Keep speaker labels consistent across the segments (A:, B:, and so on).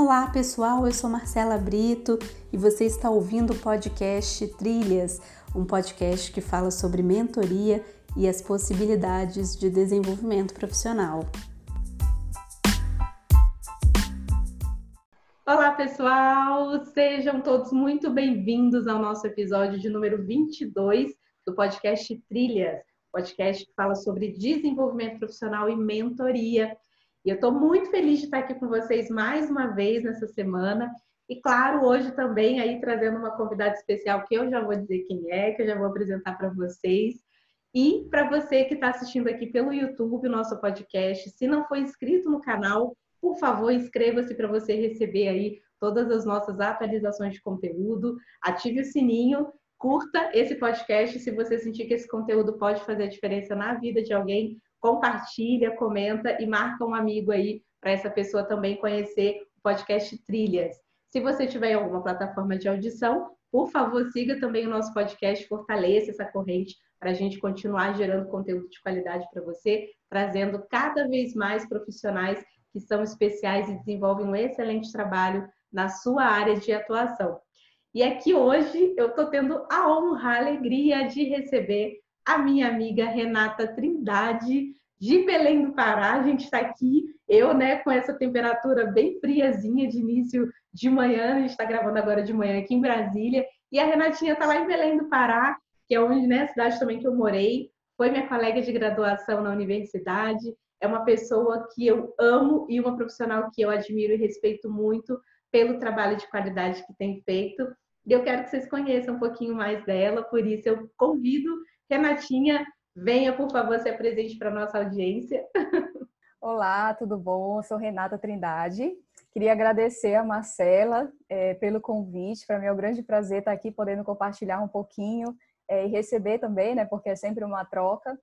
A: Olá pessoal, eu sou Marcela Brito e você está ouvindo o podcast Trilhas, um podcast que fala sobre mentoria e as possibilidades de desenvolvimento profissional. Olá pessoal, sejam todos muito bem-vindos ao nosso episódio de número 22 do podcast Trilhas, podcast que fala sobre desenvolvimento profissional e mentoria. E eu estou muito feliz de estar aqui com vocês mais uma vez nessa semana. E claro, hoje também aí trazendo uma convidada especial que eu já vou dizer quem é, que eu já vou apresentar para vocês. E para você que está assistindo aqui pelo YouTube, o nosso podcast, se não for inscrito no canal, por favor, inscreva-se para você receber aí todas as nossas atualizações de conteúdo. Ative o sininho, curta esse podcast se você sentir que esse conteúdo pode fazer a diferença na vida de alguém compartilha, comenta e marca um amigo aí para essa pessoa também conhecer o podcast Trilhas. Se você tiver alguma plataforma de audição, por favor, siga também o nosso podcast, fortaleça essa corrente para a gente continuar gerando conteúdo de qualidade para você, trazendo cada vez mais profissionais que são especiais e desenvolvem um excelente trabalho na sua área de atuação. E aqui hoje eu estou tendo a honra, a alegria de receber a minha amiga Renata Trindade, de Belém do Pará. A gente está aqui, eu, né, com essa temperatura bem friazinha de início de manhã, a gente está gravando agora de manhã aqui em Brasília, e a Renatinha está lá em Belém do Pará, que é onde, né, cidade também que eu morei, foi minha colega de graduação na universidade, é uma pessoa que eu amo e uma profissional que eu admiro e respeito muito pelo trabalho de qualidade que tem feito. E eu quero que vocês conheçam um pouquinho mais dela, por isso eu convido Renatinha, venha, por favor, ser presente para a nossa audiência.
B: Olá, tudo bom? Eu sou Renata Trindade. Queria agradecer a Marcela é, pelo convite. Para mim é um grande prazer estar aqui podendo compartilhar um pouquinho é, e receber também, né? Porque é sempre uma troca.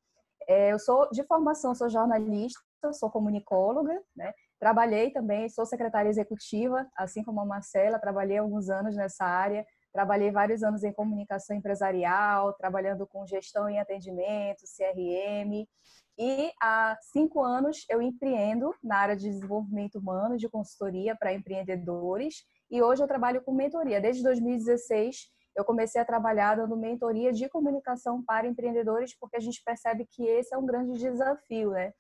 B: É, eu sou de formação, sou jornalista, sou comunicóloga, né? Trabalhei também, sou secretária executiva, assim como a Marcela, trabalhei alguns anos nessa área, Trabalhei vários anos em comunicação empresarial, trabalhando com gestão em atendimento, CRM. E há cinco anos eu empreendo na área de desenvolvimento humano, de consultoria para empreendedores. E hoje eu trabalho com mentoria. Desde 2016 eu comecei a trabalhar dando mentoria de comunicação para empreendedores, porque a gente percebe que esse é um grande desafio, né?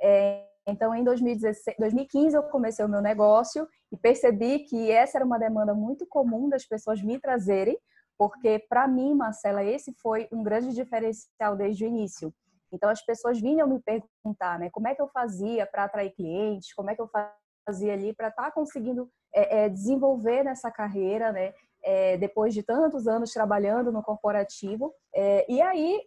B: É, então, em 2016, 2015, eu comecei o meu negócio e percebi que essa era uma demanda muito comum das pessoas me trazerem, porque para mim, Marcela, esse foi um grande diferencial desde o início. Então, as pessoas vinham me perguntar, né, como é que eu fazia para atrair clientes, como é que eu fazia ali para estar tá conseguindo é, é, desenvolver nessa carreira, né, é, depois de tantos anos trabalhando no corporativo. É, e aí,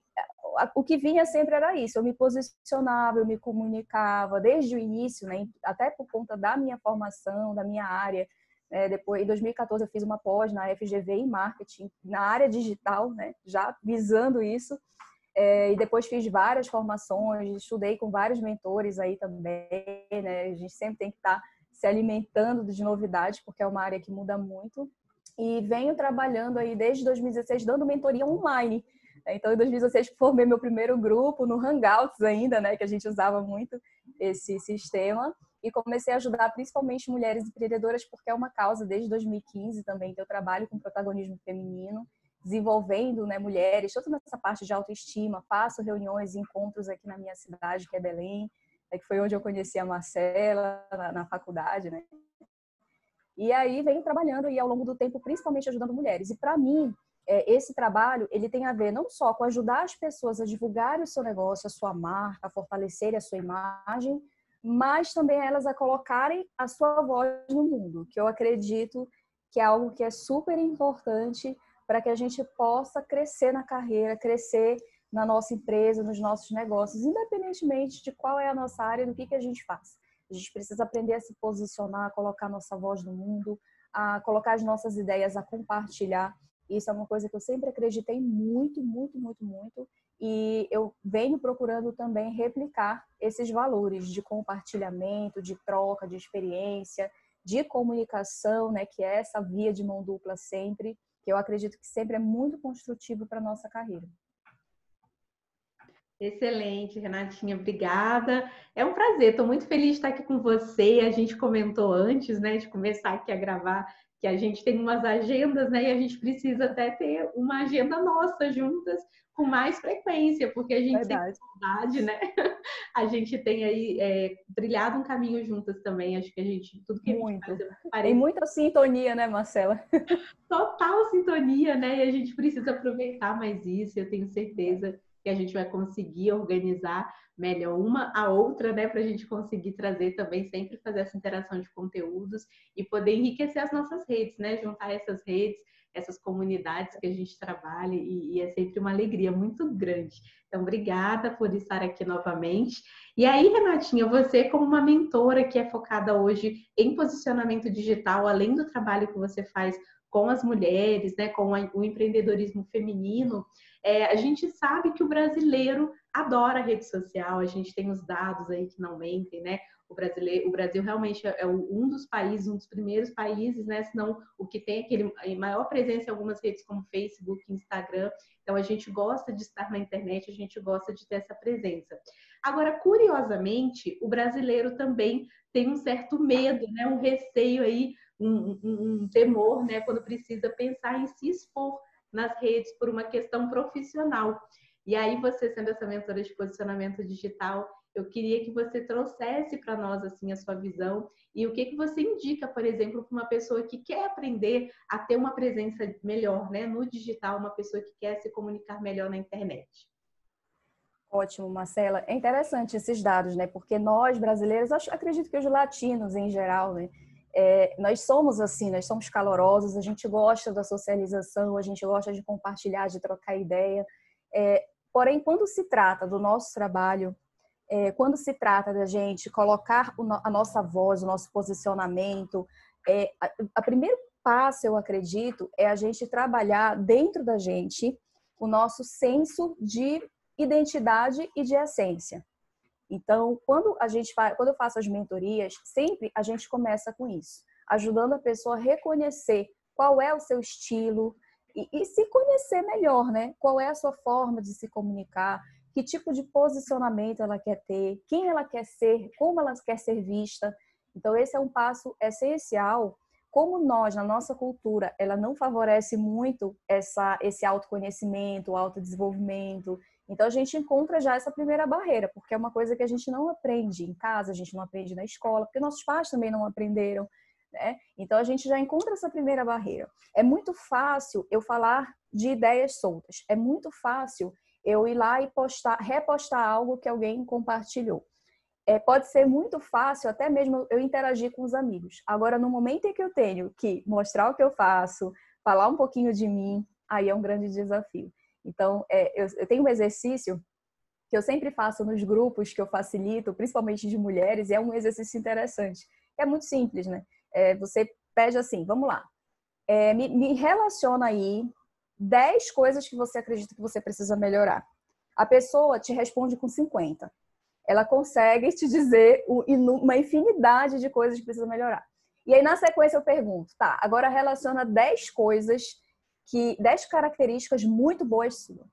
B: o que vinha sempre era isso, eu me posicionava, eu me comunicava desde o início, né, até por conta da minha formação, da minha área. É, depois, em 2014, eu fiz uma pós na FGV em marketing, na área digital, né, já visando isso. É, e depois fiz várias formações, estudei com vários mentores aí também, né? A gente sempre tem que estar tá se alimentando de novidades, porque é uma área que muda muito. E venho trabalhando aí desde 2016 dando mentoria online. Então, em 2016, formei meu primeiro grupo no Hangouts ainda, né, que a gente usava muito esse sistema. E comecei a ajudar principalmente mulheres empreendedoras, porque é uma causa desde 2015 também que eu trabalho com protagonismo feminino, desenvolvendo né, mulheres, tanto nessa parte de autoestima, faço reuniões encontros aqui na minha cidade, que é Belém, é que foi onde eu conheci a Marcela na, na faculdade, né? E aí venho trabalhando e ao longo do tempo, principalmente ajudando mulheres. E para mim, é, esse trabalho ele tem a ver não só com ajudar as pessoas a divulgar o seu negócio, a sua marca, a fortalecer a sua imagem, mas também elas a colocarem a sua voz no mundo, que eu acredito que é algo que é super importante para que a gente possa crescer na carreira, crescer na nossa empresa, nos nossos negócios, independentemente de qual é a nossa área, do que, que a gente faz. A gente precisa aprender a se posicionar, a colocar nossa voz no mundo, a colocar as nossas ideias, a compartilhar. Isso é uma coisa que eu sempre acreditei muito, muito, muito, muito. E eu venho procurando também replicar esses valores de compartilhamento, de troca, de experiência, de comunicação, né, que é essa via de mão dupla sempre, que eu acredito que sempre é muito construtivo para nossa carreira.
A: Excelente, Renatinha, obrigada. É um prazer, estou muito feliz de estar aqui com você. A gente comentou antes, né, de começar aqui a gravar, que a gente tem umas agendas, né, e a gente precisa até ter uma agenda nossa juntas com mais frequência, porque a gente Verdade. tem saudade, né? A gente tem aí é, trilhado um caminho juntas também. Acho que a gente, tudo que
B: Muito.
A: a gente
B: faz... Tem muita sintonia, né, Marcela?
A: Total sintonia, né? E a gente precisa aproveitar mais isso. Eu tenho certeza que a gente vai conseguir organizar melhor uma a outra, né, para a gente conseguir trazer também, sempre fazer essa interação de conteúdos e poder enriquecer as nossas redes, né, juntar essas redes, essas comunidades que a gente trabalha e, e é sempre uma alegria muito grande. Então, obrigada por estar aqui novamente. E aí, Renatinha, você como uma mentora que é focada hoje em posicionamento digital, além do trabalho que você faz com as mulheres, né, com o empreendedorismo feminino, é, a gente sabe que o brasileiro adora rede social, a gente tem os dados aí que não mentem, né? O, brasileiro, o Brasil realmente é um dos países, um dos primeiros países, né? Se não o que tem aquele maior presença em algumas redes como Facebook, Instagram. Então a gente gosta de estar na internet, a gente gosta de ter essa presença. Agora, curiosamente, o brasileiro também tem um certo medo, né? Um receio aí, um, um, um temor, né? Quando precisa pensar em se expor nas redes por uma questão profissional. E aí, você sendo essa mentora de posicionamento digital, eu queria que você trouxesse para nós assim a sua visão e o que que você indica, por exemplo, para uma pessoa que quer aprender a ter uma presença melhor, né, no digital, uma pessoa que quer se comunicar melhor na internet.
B: Ótimo, Marcela. É interessante esses dados, né? Porque nós brasileiros, acredito que os latinos em geral, né, é, nós somos assim, nós somos calorosos, a gente gosta da socialização, a gente gosta de compartilhar, de trocar ideia. É, porém, quando se trata do nosso trabalho, é, quando se trata da gente colocar a nossa voz, o nosso posicionamento, é, a, a primeiro passo, eu acredito, é a gente trabalhar dentro da gente o nosso senso de identidade e de essência. Então, quando a gente quando eu faço as mentorias, sempre a gente começa com isso, ajudando a pessoa a reconhecer qual é o seu estilo e, e se conhecer melhor, né? Qual é a sua forma de se comunicar, que tipo de posicionamento ela quer ter, quem ela quer ser, como ela quer ser vista. Então, esse é um passo essencial. Como nós, na nossa cultura, ela não favorece muito essa, esse autoconhecimento, autodesenvolvimento, então a gente encontra já essa primeira barreira, porque é uma coisa que a gente não aprende em casa, a gente não aprende na escola, porque nossos pais também não aprenderam. Né? Então a gente já encontra essa primeira barreira. É muito fácil eu falar de ideias soltas. É muito fácil eu ir lá e postar, repostar algo que alguém compartilhou. É, pode ser muito fácil até mesmo eu interagir com os amigos. Agora, no momento em que eu tenho que mostrar o que eu faço, falar um pouquinho de mim, aí é um grande desafio. Então, é, eu, eu tenho um exercício que eu sempre faço nos grupos que eu facilito, principalmente de mulheres, e é um exercício interessante. É muito simples, né? É, você pede assim, vamos lá, é, me, me, relaciona aí 10 coisas que você acredita que você precisa melhorar. A pessoa te responde com 50. Ela consegue te dizer uma infinidade de coisas que precisa melhorar. E aí, na sequência, eu pergunto, tá, agora relaciona 10 coisas que 10 características muito boas suas.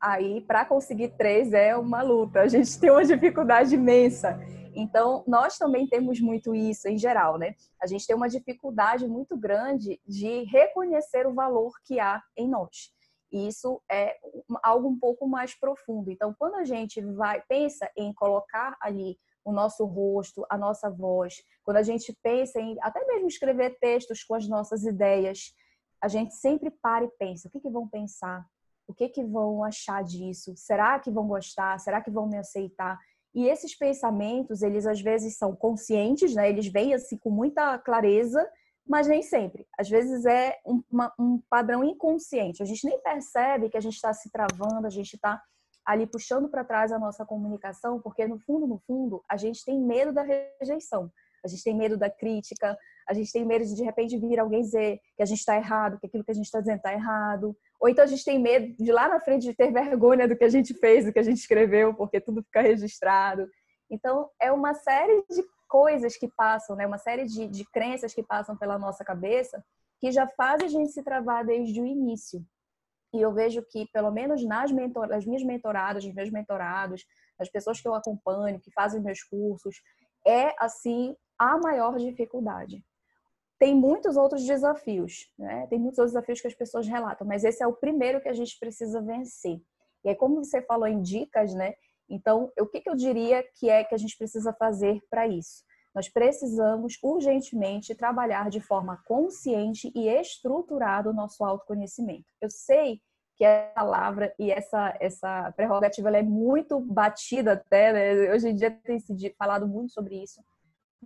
B: Aí, para conseguir três é uma luta. A gente tem uma dificuldade imensa. Então, nós também temos muito isso em geral, né? A gente tem uma dificuldade muito grande de reconhecer o valor que há em nós. E isso é algo um pouco mais profundo. Então, quando a gente vai pensa em colocar ali o nosso rosto, a nossa voz, quando a gente pensa em até mesmo escrever textos com as nossas ideias, a gente sempre para e pensa: o que, que vão pensar? O que, que vão achar disso? Será que vão gostar? Será que vão me aceitar? E esses pensamentos, eles às vezes são conscientes, né? Eles vêm assim com muita clareza, mas nem sempre. Às vezes é um, uma, um padrão inconsciente. A gente nem percebe que a gente está se travando, a gente está ali puxando para trás a nossa comunicação, porque no fundo, no fundo, a gente tem medo da rejeição a gente tem medo da crítica, a gente tem medo de de repente vir alguém dizer que a gente está errado, que aquilo que a gente está dizendo está errado. Ou então a gente tem medo de lá na frente de ter vergonha do que a gente fez, do que a gente escreveu, porque tudo fica registrado. Então é uma série de coisas que passam, né? uma série de, de crenças que passam pela nossa cabeça que já fazem a gente se travar desde o início. E eu vejo que, pelo menos nas, mentor, nas minhas mentoradas, nos meus mentorados, as pessoas que eu acompanho, que fazem meus cursos, é assim a maior dificuldade. Tem muitos outros desafios, né? Tem muitos outros desafios que as pessoas relatam, mas esse é o primeiro que a gente precisa vencer. E aí, como você falou em dicas, né? Então, o que, que eu diria que é que a gente precisa fazer para isso? Nós precisamos urgentemente trabalhar de forma consciente e estruturada o nosso autoconhecimento. Eu sei que a palavra e essa, essa prerrogativa é muito batida até, né? hoje em dia tem se falado muito sobre isso,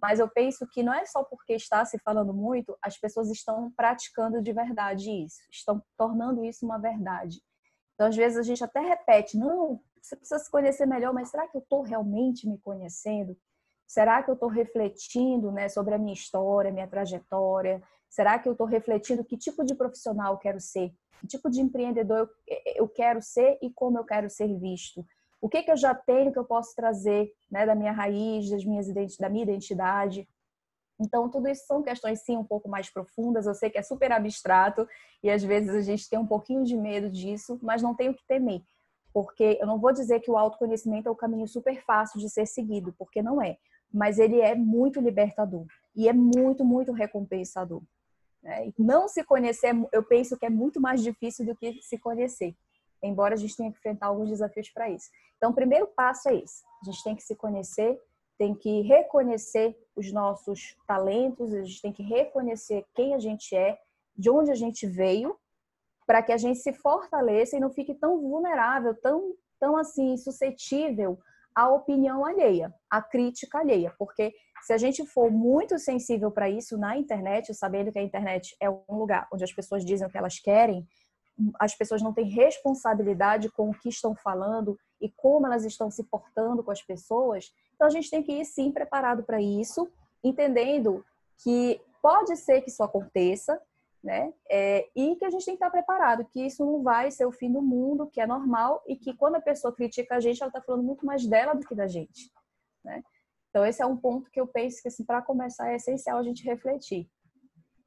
B: mas eu penso que não é só porque está se falando muito, as pessoas estão praticando de verdade isso, estão tornando isso uma verdade. Então, às vezes, a gente até repete, não, você precisa se conhecer melhor, mas será que eu estou realmente me conhecendo? Será que eu estou refletindo né, sobre a minha história, minha trajetória? Será que eu estou refletindo que tipo de profissional eu quero ser? Que tipo de empreendedor eu quero ser e como eu quero ser visto? O que, que eu já tenho que eu posso trazer né, da minha raiz, das minhas, da minha identidade? Então, tudo isso são questões, sim, um pouco mais profundas. Eu sei que é super abstrato e às vezes a gente tem um pouquinho de medo disso, mas não tem o que temer. Porque eu não vou dizer que o autoconhecimento é o caminho super fácil de ser seguido, porque não é. Mas ele é muito libertador e é muito, muito recompensador. Né? Não se conhecer, eu penso que é muito mais difícil do que se conhecer, embora a gente tenha que enfrentar alguns desafios para isso. Então, o primeiro passo é esse: a gente tem que se conhecer, tem que reconhecer os nossos talentos, a gente tem que reconhecer quem a gente é, de onde a gente veio, para que a gente se fortaleça e não fique tão vulnerável, tão, tão assim suscetível à opinião alheia, à crítica alheia, porque se a gente for muito sensível para isso na internet, sabendo que a internet é um lugar onde as pessoas dizem o que elas querem, as pessoas não têm responsabilidade com o que estão falando e como elas estão se portando com as pessoas, então a gente tem que ir sim preparado para isso, entendendo que pode ser que isso aconteça, né? É, e que a gente tem que estar preparado, que isso não vai ser o fim do mundo, que é normal e que quando a pessoa critica a gente, ela está falando muito mais dela do que da gente, né? Então esse é um ponto que eu penso que assim, para começar é essencial a gente refletir.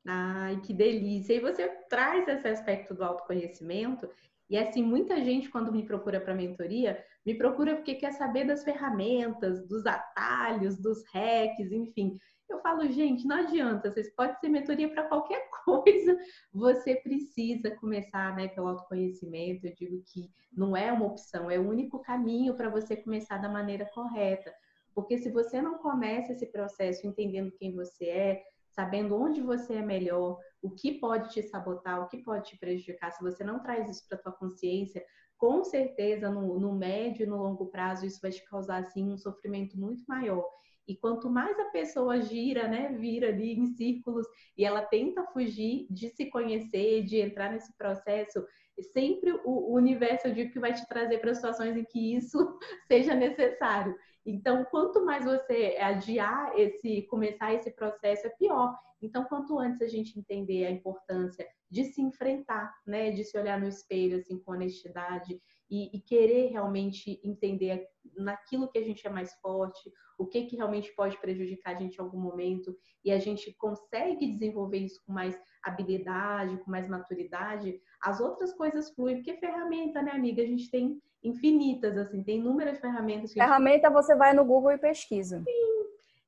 A: Ai, que delícia! E você traz esse aspecto do autoconhecimento e assim, muita gente quando me procura para mentoria, me procura porque quer saber das ferramentas, dos atalhos, dos hacks, enfim. Eu falo, gente, não adianta, vocês podem ser mentoria para qualquer coisa, você precisa começar né, pelo autoconhecimento. Eu digo que não é uma opção, é o único caminho para você começar da maneira correta. Porque se você não começa esse processo entendendo quem você é, sabendo onde você é melhor, o que pode te sabotar, o que pode te prejudicar, se você não traz isso para tua consciência, com certeza no, no médio e no longo prazo isso vai te causar assim um sofrimento muito maior. E quanto mais a pessoa gira, né, vira ali em círculos e ela tenta fugir de se conhecer, de entrar nesse processo, sempre o, universo eu digo que vai te trazer para situações em que isso seja necessário. Então, quanto mais você adiar esse, começar esse processo, é pior. Então, quanto antes a gente entender a importância de se enfrentar, né, de se olhar no espelho assim com honestidade e, e, querer realmente entender naquilo que a gente é mais forte, o que que realmente pode prejudicar a gente em algum momento e a gente consegue desenvolver isso com mais habilidade, com mais maturidade, as outras coisas fluem, porque ferramenta, né, amiga, a gente tem infinitas, assim, tem inúmeras ferramentas.
B: Ferramenta você vai no Google e pesquisa.
A: Sim.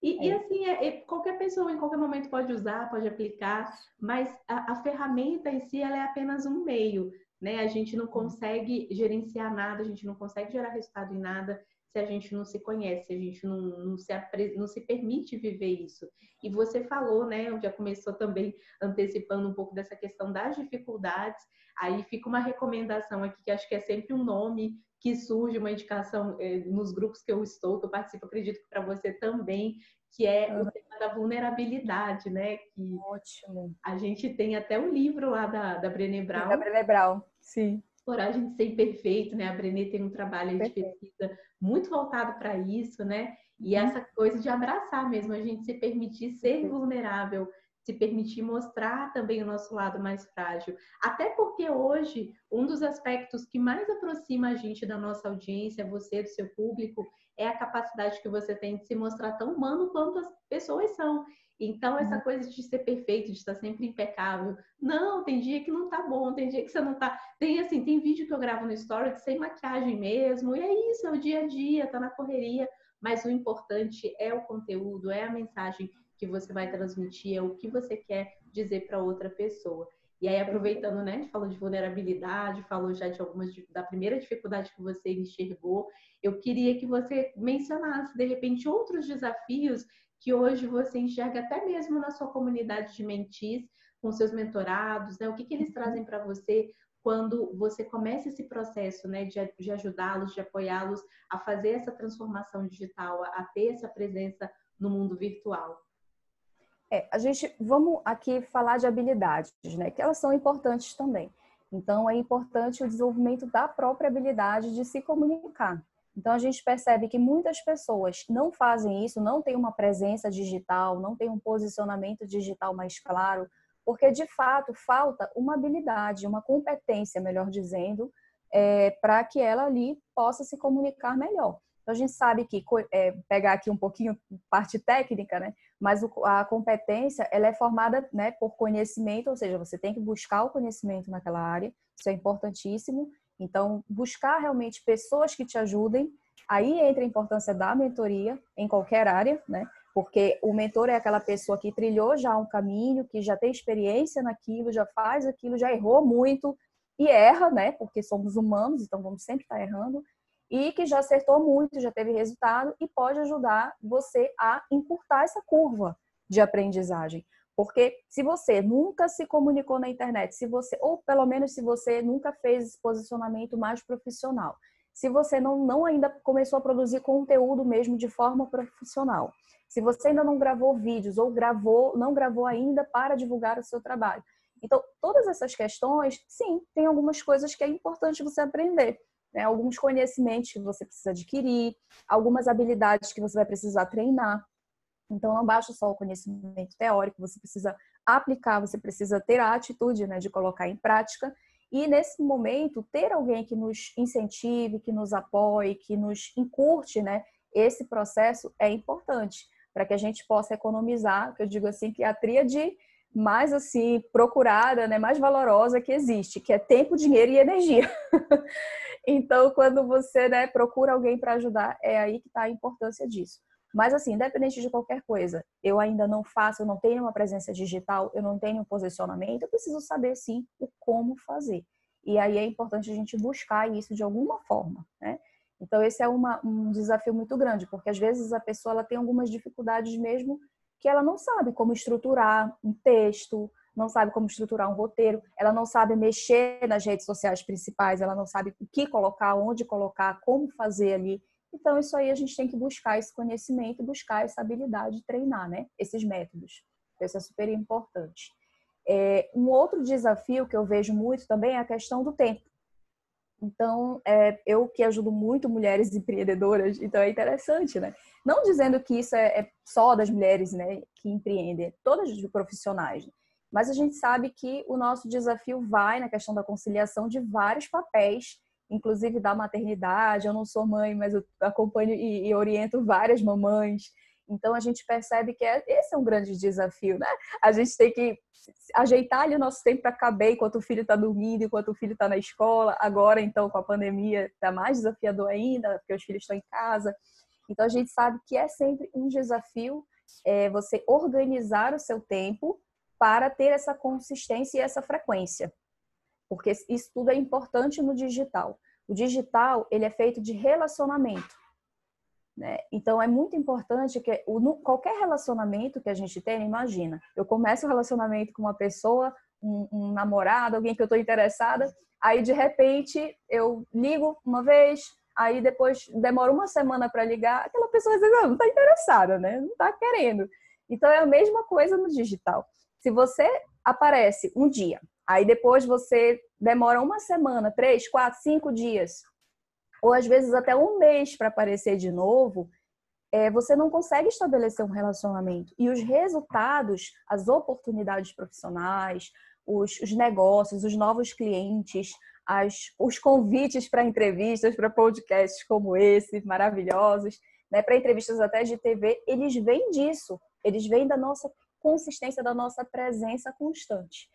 A: E, é. e assim, é, é, qualquer pessoa em qualquer momento pode usar, pode aplicar, mas a, a ferramenta em si ela é apenas um meio né? A gente não consegue gerenciar nada, a gente não consegue gerar resultado em nada se a gente não se conhece, se a gente não, não, se, não se permite viver isso. E você falou, né? Já começou também antecipando um pouco dessa questão das dificuldades. Aí fica uma recomendação aqui, que acho que é sempre um nome que surge, uma indicação eh, nos grupos que eu estou, que eu participo, acredito que para você também, que é o tema da vulnerabilidade, né? Que
B: Ótimo.
A: A gente tem até um livro lá da, da Brené Brown. Da
B: Brené Brown, sim.
A: Coragem de ser imperfeito, né? A Brené tem um trabalho de pesquisa muito voltado para isso, né? E uhum. essa coisa de abraçar mesmo, a gente se permitir ser vulnerável, se permitir mostrar também o nosso lado mais frágil. Até porque hoje, um dos aspectos que mais aproxima a gente da nossa audiência, você, do seu público, é a capacidade que você tem de se mostrar tão humano quanto as pessoas são. Então, essa uhum. coisa de ser perfeito, de estar sempre impecável. Não, tem dia que não tá bom, tem dia que você não tá. Tem assim, tem vídeo que eu gravo no story sem maquiagem mesmo, e é isso, é o dia a dia, tá na correria. Mas o importante é o conteúdo, é a mensagem que você vai transmitir, é o que você quer dizer para outra pessoa. E aí, aproveitando, né, falou de vulnerabilidade, falou já de algumas da primeira dificuldade que você enxergou, eu queria que você mencionasse, de repente, outros desafios que hoje você enxerga até mesmo na sua comunidade de mentis, com seus mentorados, né? O que, que eles trazem para você quando você começa esse processo, né, de, de ajudá-los, de apoiá-los a fazer essa transformação digital, a, a ter essa presença no mundo virtual?
B: É, a gente vamos aqui falar de habilidades, né? Que elas são importantes também. Então é importante o desenvolvimento da própria habilidade de se comunicar. Então a gente percebe que muitas pessoas não fazem isso, não tem uma presença digital, não tem um posicionamento digital mais claro, porque de fato falta uma habilidade, uma competência, melhor dizendo, é, para que ela ali possa se comunicar melhor. Então, a gente sabe que, é, pegar aqui um pouquinho parte técnica, né? Mas a competência, ela é formada né, por conhecimento, ou seja, você tem que buscar o conhecimento naquela área, isso é importantíssimo. Então, buscar realmente pessoas que te ajudem. Aí entra a importância da mentoria em qualquer área, né? Porque o mentor é aquela pessoa que trilhou já um caminho, que já tem experiência naquilo, já faz aquilo, já errou muito e erra, né? Porque somos humanos, então vamos sempre estar errando e que já acertou muito, já teve resultado e pode ajudar você a encurtar essa curva de aprendizagem. Porque se você nunca se comunicou na internet, se você ou pelo menos se você nunca fez esse posicionamento mais profissional, se você não, não ainda começou a produzir conteúdo mesmo de forma profissional, se você ainda não gravou vídeos ou gravou, não gravou ainda para divulgar o seu trabalho. Então, todas essas questões, sim, tem algumas coisas que é importante você aprender né? alguns conhecimentos que você precisa adquirir, algumas habilidades que você vai precisar treinar. Então, não basta só o conhecimento teórico, você precisa aplicar, você precisa ter a atitude né, de colocar em prática. E nesse momento, ter alguém que nos incentive, que nos apoie, que nos encurte né, esse processo é importante para que a gente possa economizar, que eu digo assim, que a tríade mais assim procurada, né, mais valorosa que existe, que é tempo, dinheiro e energia. então, quando você né, procura alguém para ajudar, é aí que está a importância disso. Mas assim, independente de qualquer coisa, eu ainda não faço, eu não tenho uma presença digital, eu não tenho um posicionamento, eu preciso saber sim o como fazer. E aí é importante a gente buscar isso de alguma forma, né? Então esse é uma, um desafio muito grande, porque às vezes a pessoa ela tem algumas dificuldades mesmo que ela não sabe como estruturar um texto, não sabe como estruturar um roteiro, ela não sabe mexer nas redes sociais principais, ela não sabe o que colocar, onde colocar, como fazer ali. Então, isso aí a gente tem que buscar esse conhecimento, buscar essa habilidade de treinar, né? Esses métodos. Isso é super importante. É, um outro desafio que eu vejo muito também é a questão do tempo. Então, é, eu que ajudo muito mulheres empreendedoras, então é interessante, né? Não dizendo que isso é, é só das mulheres né, que empreendem, é todas as profissionais. Né? Mas a gente sabe que o nosso desafio vai na questão da conciliação de vários papéis, inclusive da maternidade. Eu não sou mãe, mas eu acompanho e, e oriento várias mamães. Então a gente percebe que é, esse é um grande desafio, né? A gente tem que ajeitar ali o nosso tempo para caber enquanto o filho está dormindo, enquanto o filho está na escola. Agora, então, com a pandemia, está mais desafiador ainda, porque os filhos estão em casa. Então a gente sabe que é sempre um desafio é, você organizar o seu tempo para ter essa consistência e essa frequência. Porque isso tudo é importante no digital. O digital, ele é feito de relacionamento. Né? Então, é muito importante que o, qualquer relacionamento que a gente tenha, imagina, eu começo um relacionamento com uma pessoa, um, um namorado, alguém que eu estou interessada, aí de repente eu ligo uma vez, aí depois demora uma semana para ligar, aquela pessoa diz, não, não está interessada, né? não está querendo. Então, é a mesma coisa no digital. Se você aparece um dia, aí depois você demora uma semana, três, quatro, cinco dias ou às vezes até um mês para aparecer de novo, é, você não consegue estabelecer um relacionamento. E os resultados, as oportunidades profissionais, os, os negócios, os novos clientes, as, os convites para entrevistas, para podcasts como esse, maravilhosos, né, para entrevistas até de TV, eles vêm disso, eles vêm da nossa consistência, da nossa presença constante.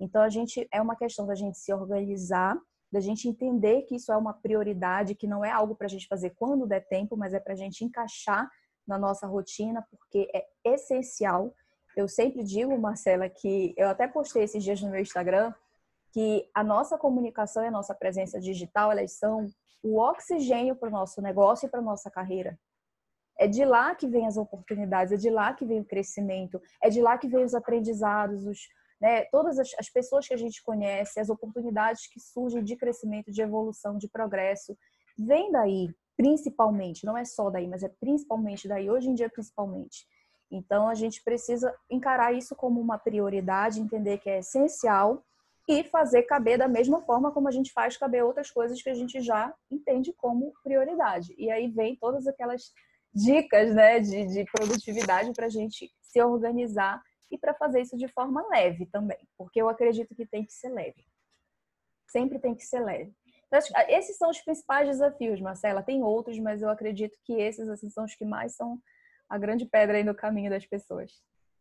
B: Então, a gente é uma questão da gente se organizar, da gente entender que isso é uma prioridade, que não é algo para a gente fazer quando der tempo, mas é para a gente encaixar na nossa rotina, porque é essencial. Eu sempre digo, Marcela, que eu até postei esses dias no meu Instagram, que a nossa comunicação e a nossa presença digital, elas são o oxigênio para o nosso negócio e para a nossa carreira. É de lá que vem as oportunidades, é de lá que vem o crescimento, é de lá que vem os aprendizados, os, né, todas as, as pessoas que a gente conhece, as oportunidades que surgem de crescimento, de evolução, de progresso, vem daí, principalmente. Não é só daí, mas é principalmente daí, hoje em dia, principalmente. Então, a gente precisa encarar isso como uma prioridade, entender que é essencial e fazer caber da mesma forma como a gente faz caber outras coisas que a gente já entende como prioridade. E aí vem todas aquelas dicas né, de, de produtividade para a gente se organizar e para fazer isso de forma leve também, porque eu acredito que tem que ser leve. Sempre tem que ser leve. Então, esses são os principais desafios, Marcela. Tem outros, mas eu acredito que esses assim, são os que mais são a grande pedra aí no caminho das pessoas.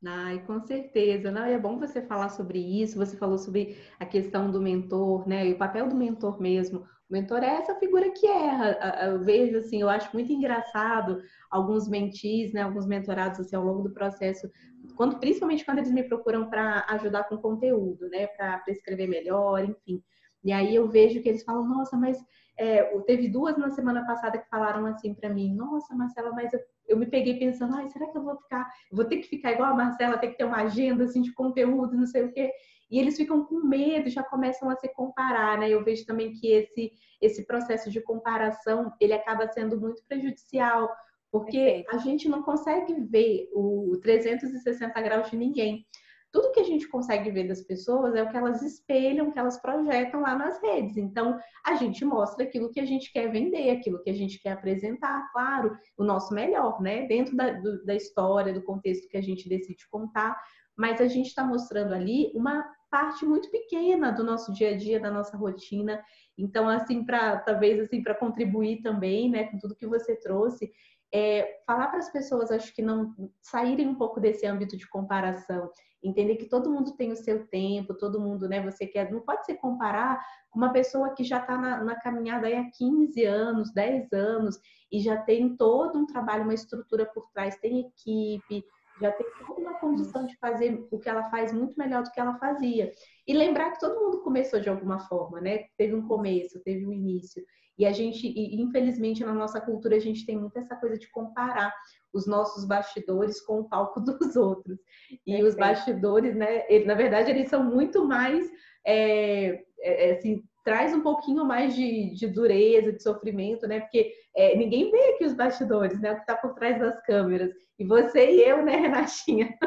A: Ai, com certeza. Não, é bom você falar sobre isso. Você falou sobre a questão do mentor, né? E o papel do mentor mesmo. O mentor é essa figura que erra. Eu vejo assim, eu acho muito engraçado alguns mentis, né? Alguns mentorados assim ao longo do processo, quando principalmente quando eles me procuram para ajudar com conteúdo, né? Para escrever melhor, enfim. E aí eu vejo que eles falam, nossa, mas é, teve duas na semana passada que falaram assim para mim, nossa, Marcela, mas eu eu me peguei pensando, ai, será que eu vou ficar, vou ter que ficar igual a Marcela, ter que ter uma agenda assim de conteúdo, não sei o quê. E eles ficam com medo, já começam a se comparar, né? Eu vejo também que esse esse processo de comparação, ele acaba sendo muito prejudicial, porque a gente não consegue ver o 360 graus de ninguém tudo que a gente consegue ver das pessoas é o que elas espelham, que elas projetam lá nas redes. Então, a gente mostra aquilo que a gente quer vender, aquilo que a gente quer apresentar, claro, o nosso melhor, né? Dentro da, do, da história, do contexto que a gente decide contar, mas a gente está mostrando ali uma parte muito pequena do nosso dia a dia, da nossa rotina. Então, assim, para talvez assim para contribuir também, né, com tudo que você trouxe, é, falar para as pessoas, acho que não saírem um pouco desse âmbito de comparação, entender que todo mundo tem o seu tempo, todo mundo, né? Você quer, não pode se comparar com uma pessoa que já está na, na, caminhada aí há 15 anos, 10 anos e já tem todo um trabalho, uma estrutura por trás, tem equipe, já tem toda uma condição de fazer o que ela faz muito melhor do que ela fazia. E lembrar que todo mundo começou de alguma forma, né? Teve um começo, teve um início. E a gente, e infelizmente, na nossa cultura, a gente tem muito essa coisa de comparar os nossos bastidores com o palco dos outros. E Perfeito. os bastidores, né, ele, na verdade, eles são muito mais, é, é, é, assim, traz um pouquinho mais de, de dureza, de sofrimento, né? Porque é, ninguém vê aqui os bastidores, né? O que está por trás das câmeras. E você e eu, né, Renatinha?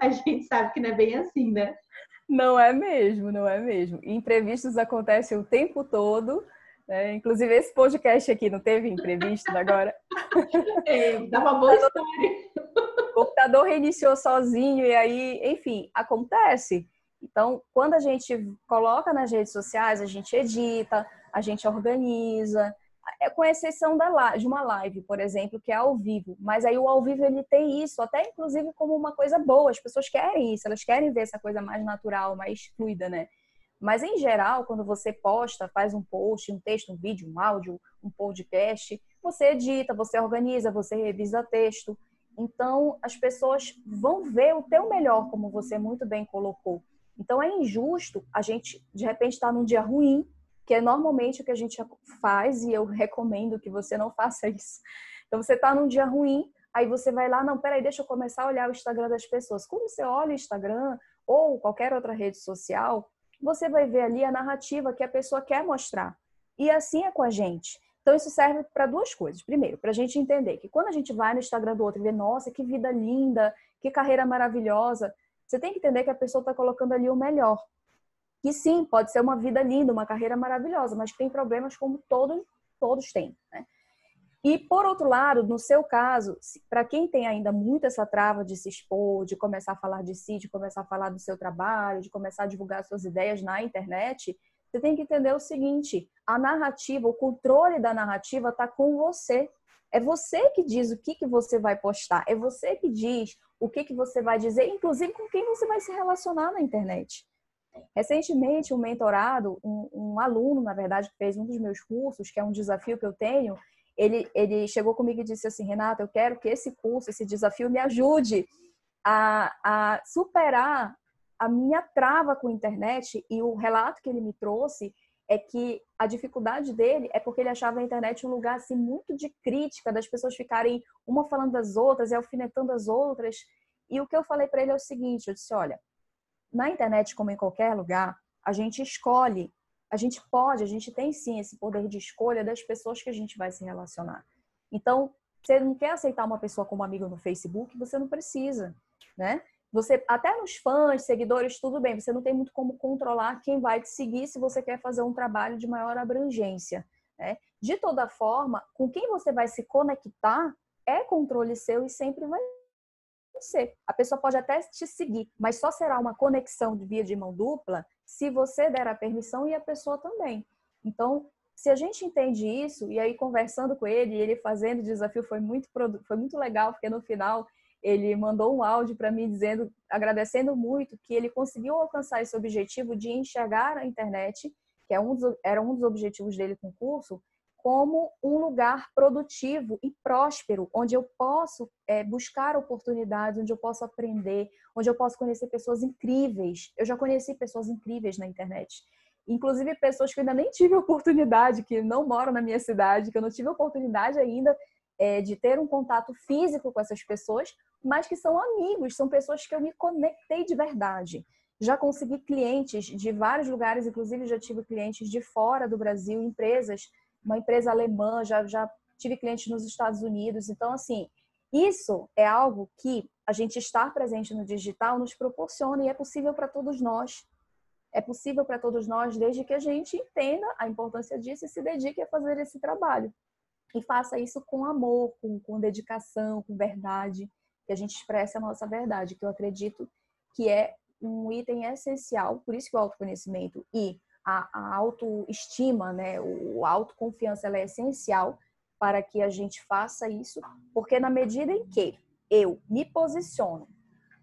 A: A gente sabe que não é bem assim, né?
B: Não é mesmo, não é mesmo. Imprevistos acontecem o tempo todo é, inclusive, esse podcast aqui não teve imprevisto agora?
A: É, dá uma boa história.
B: O computador reiniciou sozinho e aí, enfim, acontece. Então, quando a gente coloca nas redes sociais, a gente edita, a gente organiza, é com exceção da, de uma live, por exemplo, que é ao vivo. Mas aí o ao vivo ele tem isso, até inclusive como uma coisa boa. As pessoas querem isso, elas querem ver essa coisa mais natural, mais fluida, né? Mas, em geral, quando você posta, faz um post, um texto, um vídeo, um áudio, um podcast, você edita, você organiza, você revisa texto. Então, as pessoas vão ver o teu melhor, como você muito bem colocou. Então, é injusto a gente, de repente, estar tá num dia ruim, que é normalmente o que a gente faz, e eu recomendo que você não faça isso. Então, você está num dia ruim, aí você vai lá, não, peraí, deixa eu começar a olhar o Instagram das pessoas. Quando você olha o Instagram ou qualquer outra rede social, você vai ver ali a narrativa que a pessoa quer mostrar. E assim é com a gente. Então, isso serve para duas coisas. Primeiro, para a gente entender que quando a gente vai no Instagram do outro e vê, nossa, que vida linda, que carreira maravilhosa, você tem que entender que a pessoa está colocando ali o melhor. Que sim, pode ser uma vida linda, uma carreira maravilhosa, mas tem problemas como todos, todos têm. Né? E, por outro lado, no seu caso, para quem tem ainda muito essa trava de se expor, de começar a falar de si, de começar a falar do seu trabalho, de começar a divulgar suas ideias na internet, você tem que entender o seguinte: a narrativa, o controle da narrativa está com você. É você que diz o que, que você vai postar, é você que diz o que, que você vai dizer, inclusive com quem você vai se relacionar na internet. Recentemente, um mentorado, um, um aluno, na verdade, que fez um dos meus cursos, que é um desafio que eu tenho, ele, ele chegou comigo e disse assim, Renata, eu quero que esse curso, esse desafio me ajude a, a superar a minha trava com a internet e o relato que ele me trouxe é que a dificuldade dele é porque ele achava a internet um lugar assim muito de crítica, das pessoas ficarem uma falando das outras e alfinetando as outras. E o que eu falei para ele é o seguinte, eu disse, olha, na internet como em qualquer lugar, a gente escolhe a gente pode, a gente tem sim esse poder de escolha das pessoas que a gente vai se relacionar. Então, você não quer aceitar uma pessoa como amigo no Facebook, você não precisa, né? Você até nos fãs, seguidores, tudo bem, você não tem muito como controlar quem vai te seguir se você quer fazer um trabalho de maior abrangência, né? De toda forma, com quem você vai se conectar é controle seu e sempre vai ser. A pessoa pode até te seguir, mas só será uma conexão de via de mão dupla se você der a permissão e a pessoa também. Então, se a gente entende isso, e aí conversando com ele, ele fazendo o desafio foi muito, foi muito legal, porque no final ele mandou um áudio para mim dizendo, agradecendo muito que ele conseguiu alcançar esse objetivo de enxergar a internet, que é um dos, era um dos objetivos dele com o curso, como um lugar produtivo e próspero, onde eu posso é, buscar oportunidades, onde eu posso aprender, onde eu posso conhecer pessoas incríveis. Eu já conheci pessoas incríveis na internet. Inclusive pessoas que eu ainda nem tive oportunidade, que não moram na minha cidade, que eu não tive oportunidade ainda é, de ter um contato físico com essas pessoas, mas que são amigos, são pessoas que eu me conectei de verdade. Já consegui clientes de vários lugares, inclusive já tive clientes de fora do Brasil, empresas uma empresa alemã, já, já tive clientes nos Estados Unidos. Então, assim, isso é algo que a gente estar presente no digital nos proporciona e é possível para todos nós. É possível para todos nós, desde que a gente entenda a importância disso e se dedique a fazer esse trabalho. E faça isso com amor, com, com dedicação, com verdade, que a gente expresse a nossa verdade, que eu acredito que é um item essencial, por isso que o autoconhecimento e a, a autoestima, né, o, a autoconfiança, ela é essencial para que a gente faça isso, porque na medida em que eu me posiciono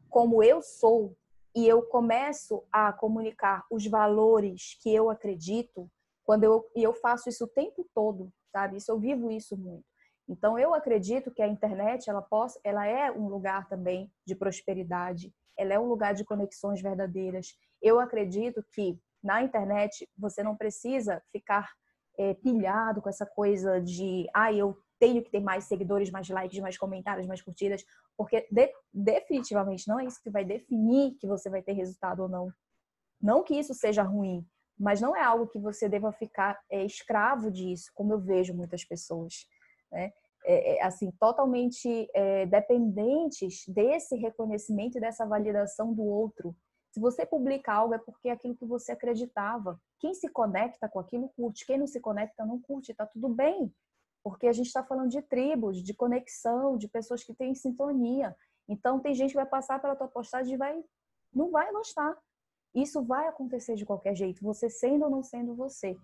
B: como eu sou e eu começo a comunicar os valores que eu acredito, quando eu, e eu faço isso o tempo todo, sabe? Isso eu vivo isso muito. Então eu acredito que a internet ela possa, ela é um lugar também de prosperidade, ela é um lugar de conexões verdadeiras. Eu acredito que na internet você não precisa ficar é, pilhado com essa coisa de, ah, eu tenho que ter mais seguidores, mais likes, mais comentários, mais curtidas, porque de, definitivamente não é isso que vai definir que você vai ter resultado ou não. Não que isso seja ruim, mas não é algo que você deva ficar é, escravo disso, como eu vejo muitas pessoas, né? É, é, assim, totalmente é, dependentes desse reconhecimento e dessa validação do outro. Se você publica algo é porque é aquilo que você acreditava. Quem se conecta com aquilo curte, quem não se conecta não curte, tá tudo bem. Porque a gente está falando de tribos, de conexão, de pessoas que têm sintonia. Então tem gente que vai passar pela tua postagem e vai não vai gostar. Isso vai acontecer de qualquer jeito, você sendo ou não sendo você.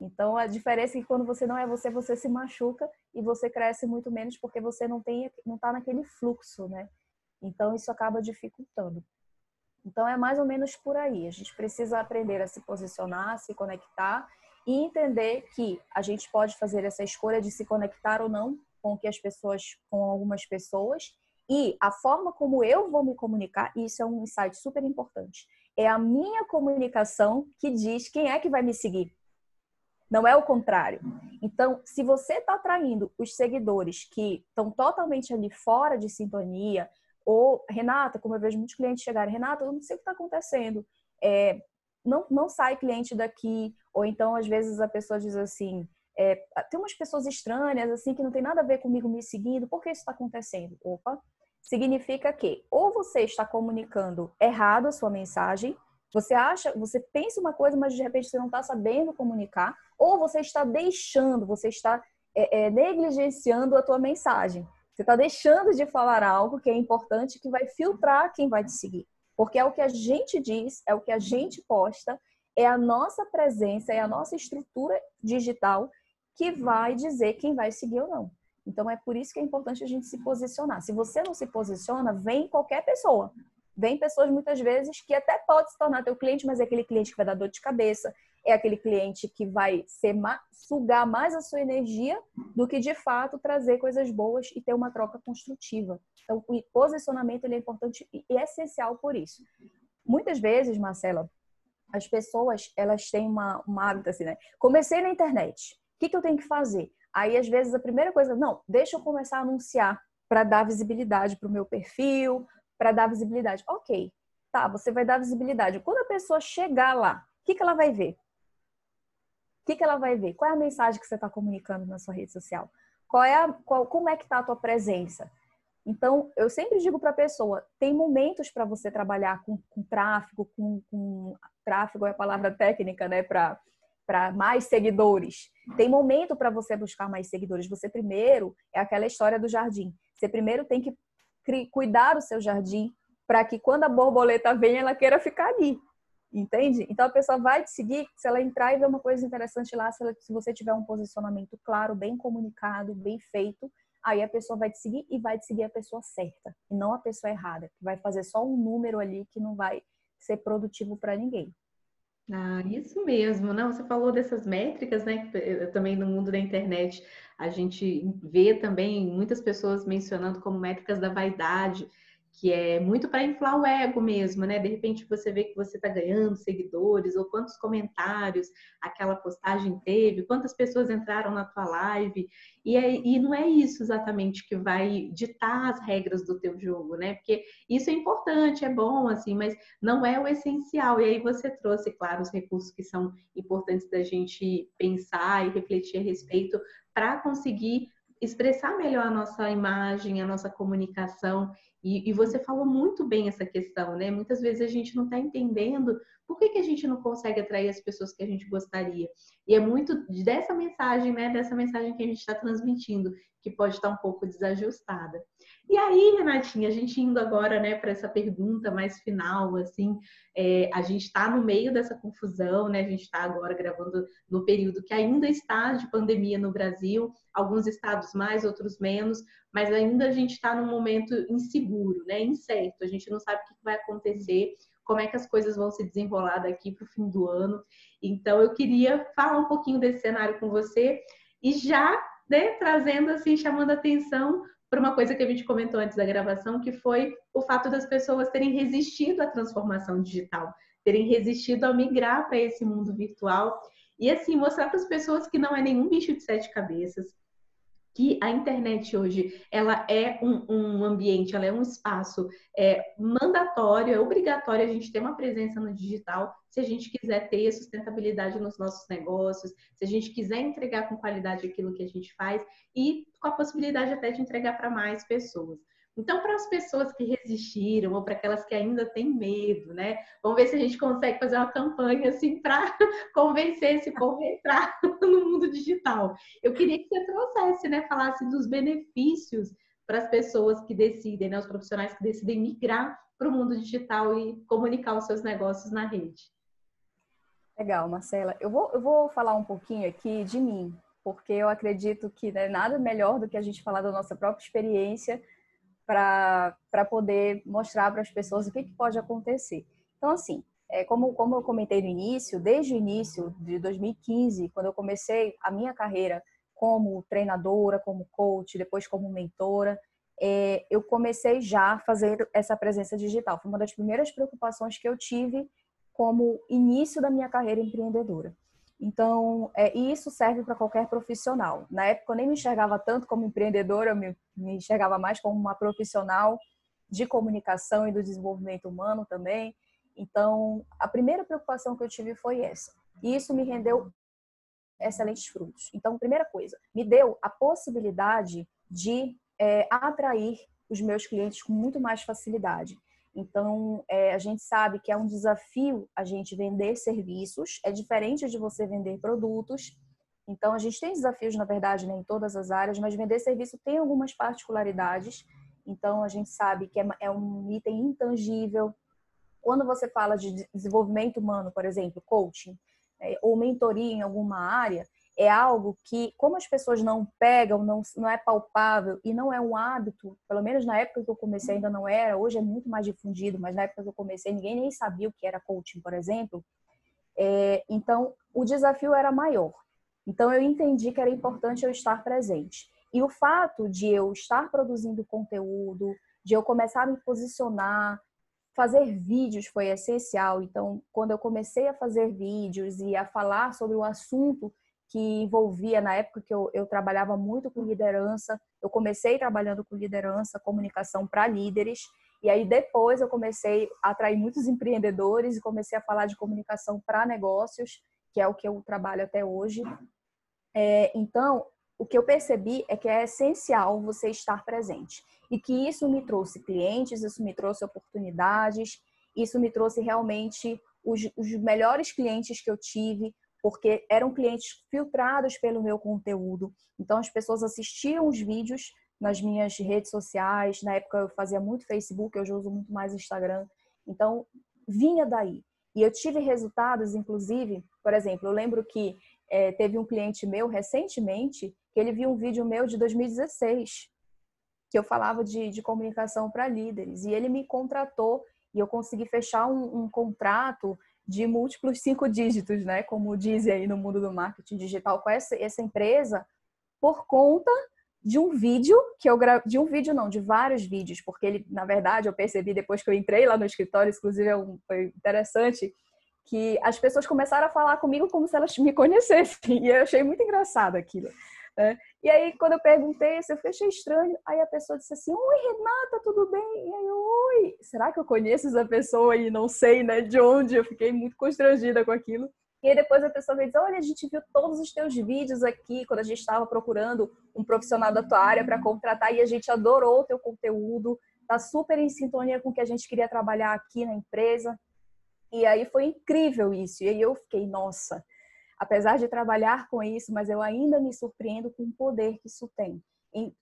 B: Então a diferença é que quando você não é você, você se machuca e você cresce muito menos porque você não tem não tá naquele fluxo, né? Então isso acaba dificultando. Então é mais ou menos por aí. A gente precisa aprender a se posicionar, a se conectar e entender que a gente pode fazer essa escolha de se conectar ou não com que as pessoas, com algumas pessoas, e a forma como eu vou me comunicar, isso é um insight super importante. É a minha comunicação que diz quem é que vai me seguir. Não é o contrário. Então, se você está atraindo os seguidores que estão totalmente ali fora de sintonia, ou, Renata, como eu vejo muitos clientes chegarem, Renata, eu não sei o que está acontecendo. É, não, não sai cliente daqui. Ou então, às vezes, a pessoa diz assim, é, tem umas pessoas estranhas, assim, que não tem nada a ver comigo me seguindo, por que isso está acontecendo? Opa, significa que ou você está comunicando errado a sua mensagem, você acha, você pensa uma coisa, mas de repente você não está sabendo comunicar, ou você está deixando, você está é, é, negligenciando a tua mensagem. Você está deixando de falar algo que é importante, que vai filtrar quem vai te seguir. Porque é o que a gente diz, é o que a gente posta, é a nossa presença, é a nossa estrutura digital que vai dizer quem vai seguir ou não. Então é por isso que é importante a gente se posicionar. Se você não se posiciona, vem qualquer pessoa. Vem pessoas muitas vezes que até pode se tornar teu cliente, mas é aquele cliente que vai dar dor de cabeça, é aquele cliente que vai ser sugar mais a sua energia do que de fato trazer coisas boas e ter uma troca construtiva. Então, o posicionamento ele é importante e é essencial por isso. Muitas vezes, Marcela, as pessoas elas têm uma, uma hábito assim, né? Comecei na internet, o que, que eu tenho que fazer? Aí, às vezes, a primeira coisa, não, deixa eu começar a anunciar para dar visibilidade para o meu perfil, para dar visibilidade. Ok, tá, você vai dar visibilidade. Quando a pessoa chegar lá, o que, que ela vai ver? O que, que ela vai ver? Qual é a mensagem que você está comunicando na sua rede social? Qual é a, qual, como é que está a tua presença? Então, eu sempre digo para a pessoa, tem momentos para você trabalhar com, com tráfego, com, com, tráfego é a palavra técnica, né, para para mais seguidores. Tem momento para você buscar mais seguidores. Você primeiro é aquela história do jardim. Você primeiro tem que cuidar do seu jardim para que quando a borboleta vem, ela queira ficar ali. Entende? Então a pessoa vai te seguir se ela entrar e ver uma coisa interessante lá, se, ela, se você tiver um posicionamento claro, bem comunicado, bem feito, aí a pessoa vai te seguir e vai te seguir a pessoa certa, e não a pessoa errada, que vai fazer só um número ali que não vai ser produtivo para ninguém.
A: Ah, isso mesmo. Não, você falou dessas métricas, né? Também no mundo da internet a gente vê também muitas pessoas mencionando como métricas da vaidade que é muito para inflar o ego mesmo, né? De repente você vê que você está ganhando seguidores, ou quantos comentários aquela postagem teve, quantas pessoas entraram na tua live, e, é, e não é isso exatamente que vai ditar as regras do teu jogo, né? Porque isso é importante, é bom, assim, mas não é o essencial. E aí você trouxe, claro, os recursos que são importantes da gente pensar e refletir a respeito para conseguir expressar melhor a nossa imagem, a nossa comunicação e, e, você falou muito bem essa questão, né? Muitas vezes a gente não está entendendo por que, que a gente não consegue atrair as pessoas que a gente gostaria. E é muito dessa mensagem, né? Dessa mensagem que a gente está transmitindo, que pode estar tá um pouco desajustada. E aí, Renatinha, a gente indo agora, né, para essa pergunta mais final, assim, é, a gente está no meio dessa confusão, né? A gente está agora gravando no período que ainda está de pandemia no Brasil, alguns estados mais, outros menos, mas ainda a gente está num momento inseguro, né? Incerto. A gente não sabe o que vai acontecer, como é que as coisas vão se desenrolar daqui para o fim do ano. Então, eu queria falar um pouquinho desse cenário com você e já né, trazendo assim, chamando atenção para uma coisa que a gente comentou antes da gravação, que foi o fato das pessoas terem resistido à transformação digital, terem resistido a migrar para esse mundo virtual e assim mostrar para as pessoas que não é nenhum bicho de sete cabeças, que a internet hoje ela é um, um ambiente, ela é um espaço é, mandatório, é obrigatório a gente ter uma presença no digital se a gente quiser ter sustentabilidade nos nossos negócios, se a gente quiser entregar com qualidade aquilo que a gente faz e com a possibilidade até de entregar para mais pessoas. Então, para as pessoas que resistiram ou para aquelas que ainda têm medo, né? Vamos ver se a gente consegue fazer uma campanha assim para convencer esse povo a entrar no mundo digital. Eu queria que você trouxesse, né? Falasse dos benefícios para as pessoas que decidem, né? Os profissionais que decidem migrar para o mundo digital e comunicar os seus negócios na rede.
B: Legal, Marcela. Eu vou, eu vou falar um pouquinho aqui de mim, porque eu acredito que não é nada melhor do que a gente falar da nossa própria experiência para poder mostrar para as pessoas o que, que pode acontecer. Então, assim, é, como, como eu comentei no início, desde o início de 2015, quando eu comecei a minha carreira como treinadora, como coach, depois como mentora, é, eu comecei já a fazer essa presença digital. Foi uma das primeiras preocupações que eu tive como início da minha carreira empreendedora. Então, é, e isso serve para qualquer profissional. Na época, eu nem me enxergava tanto como empreendedora, eu me, me enxergava mais como uma profissional de comunicação e do desenvolvimento humano também. Então, a primeira preocupação que eu tive foi essa. E isso me rendeu excelentes frutos. Então, primeira coisa, me deu a possibilidade de é, atrair os meus clientes com muito mais facilidade. Então, é, a gente sabe que é um desafio a gente vender serviços, é diferente de você vender produtos. Então, a gente tem desafios, na verdade, né, em todas as áreas, mas vender serviço tem algumas particularidades. Então, a gente sabe que é, é um item intangível. Quando você fala de desenvolvimento humano, por exemplo, coaching, é, ou mentoria em alguma área, é algo que, como as pessoas não pegam, não, não é palpável e não é um hábito, pelo menos na época que eu comecei ainda não era, hoje é muito mais difundido, mas na época que eu comecei ninguém nem sabia o que era coaching, por exemplo. É, então, o desafio era maior. Então, eu entendi que era importante eu estar presente. E o fato de eu estar produzindo conteúdo, de eu começar a me posicionar, fazer vídeos foi essencial. Então, quando eu comecei a fazer vídeos e a falar sobre o assunto que envolvia, na época que eu, eu trabalhava muito com liderança, eu comecei trabalhando com liderança, comunicação para líderes, e aí depois eu comecei a atrair muitos empreendedores e comecei a falar de comunicação para negócios, que é o que eu trabalho até hoje. É, então, o que eu percebi é que é essencial você estar presente. E que isso me trouxe clientes, isso me trouxe oportunidades, isso me trouxe realmente os, os melhores clientes que eu tive, porque eram clientes filtrados pelo meu conteúdo. Então, as pessoas assistiam os vídeos nas minhas redes sociais. Na época, eu fazia muito Facebook, hoje eu uso muito mais Instagram. Então, vinha daí. E eu tive resultados, inclusive, por exemplo, eu lembro que é, teve um cliente meu recentemente que ele viu um vídeo meu de 2016 que eu falava de, de comunicação para líderes e ele me contratou e eu consegui fechar um, um, contrato de múltiplos cinco dígitos, né? Como dizem aí no mundo do marketing digital com essa, essa empresa por conta de um vídeo que eu gravei, de um vídeo não, de vários vídeos, porque ele, na verdade, eu percebi depois que eu entrei lá no escritório, inclusive é foi interessante, que as pessoas começaram a falar comigo como se elas me conhecessem. E eu achei muito engraçado aquilo. Né? E aí, quando eu perguntei eu achei estranho. Aí a pessoa disse assim: Oi, Renata, tudo bem? E aí, oi, será que eu conheço essa pessoa e não sei né, de onde? Eu fiquei muito constrangida com aquilo. E aí depois a pessoa veio dizer: Olha, a gente viu todos os teus vídeos aqui quando a gente estava procurando um profissional da tua área para contratar e a gente adorou o teu conteúdo, tá super em sintonia com o que a gente queria trabalhar aqui na empresa. E aí foi incrível isso. E aí eu fiquei, nossa, apesar de trabalhar com isso, mas eu ainda me surpreendo com o poder que isso tem.